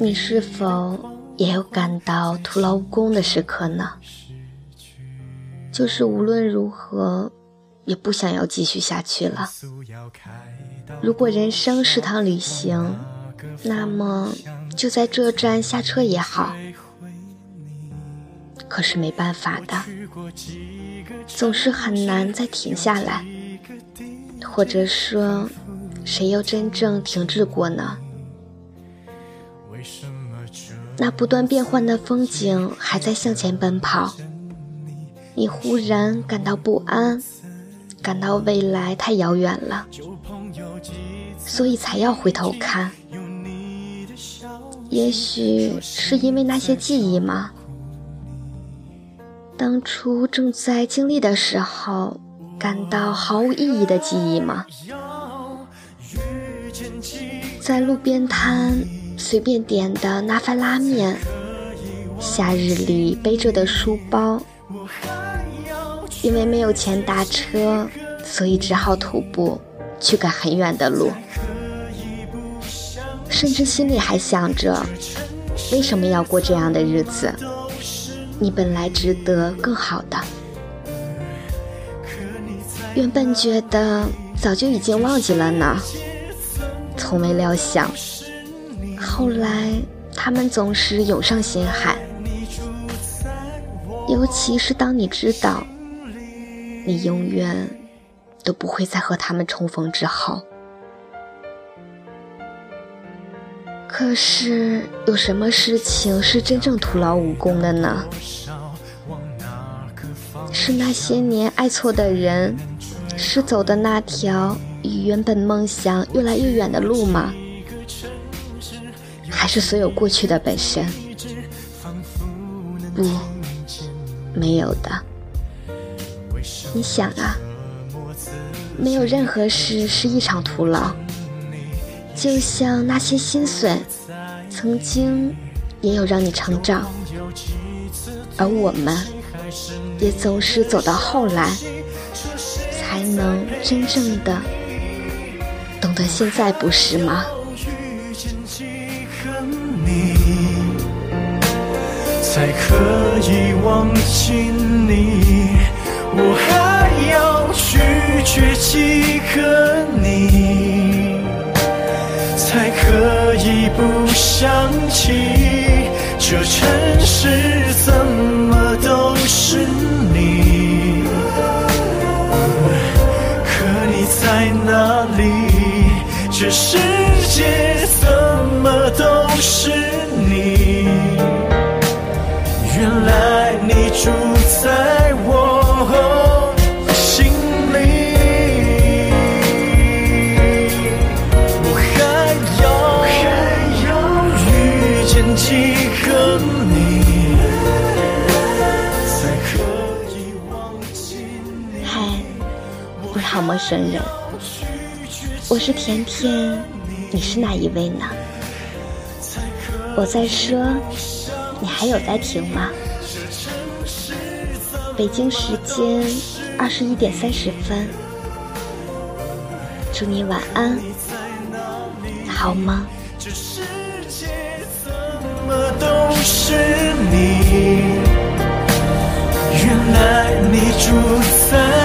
你是否也有感到徒劳无功的时刻呢？就是无论如何，也不想要继续下去了。如果人生是趟旅行，那么就在这站下车也好。可是没办法的，总是很难再停下来。或者说，谁又真正停滞过呢？那不断变换的风景还在向前奔跑。你忽然感到不安，感到未来太遥远了，所以才要回头看。也许是因为那些记忆吗？当初正在经历的时候，感到毫无意义的记忆吗？在路边摊随便点的那份拉面，夏日里背着的书包。因为没有钱搭车，所以只好徒步去赶很远的路，甚至心里还想着，为什么要过这样的日子？你本来值得更好的。原本觉得早就已经忘记了呢，从未料想，后来他们总是涌上心海，尤其是当你知道。你永远都不会再和他们重逢之后。可是，有什么事情是真正徒劳无功的呢？是那些年爱错的人，是走的那条与原本梦想越来越远的路吗？还是所有过去的本身？不，没有的。你想啊，没有任何事是一场徒劳，就像那些心酸，曾经也有让你成长，而我们也总是走到后来，才能真正的得现在，不是吗？才可以忘记你。我还要拒绝几个你，才可以不想起这城市怎么都是你。可你在哪里？这世界怎么都是你？原来你住在我。心里，我还要还要遇见几个你，才可以忘记你。嗨，你好，陌生人，我是甜甜，你是哪一位呢？我在说，你还有在听吗？北京时间二十一点三十分，祝你晚安，好吗？都是你，原来你住在。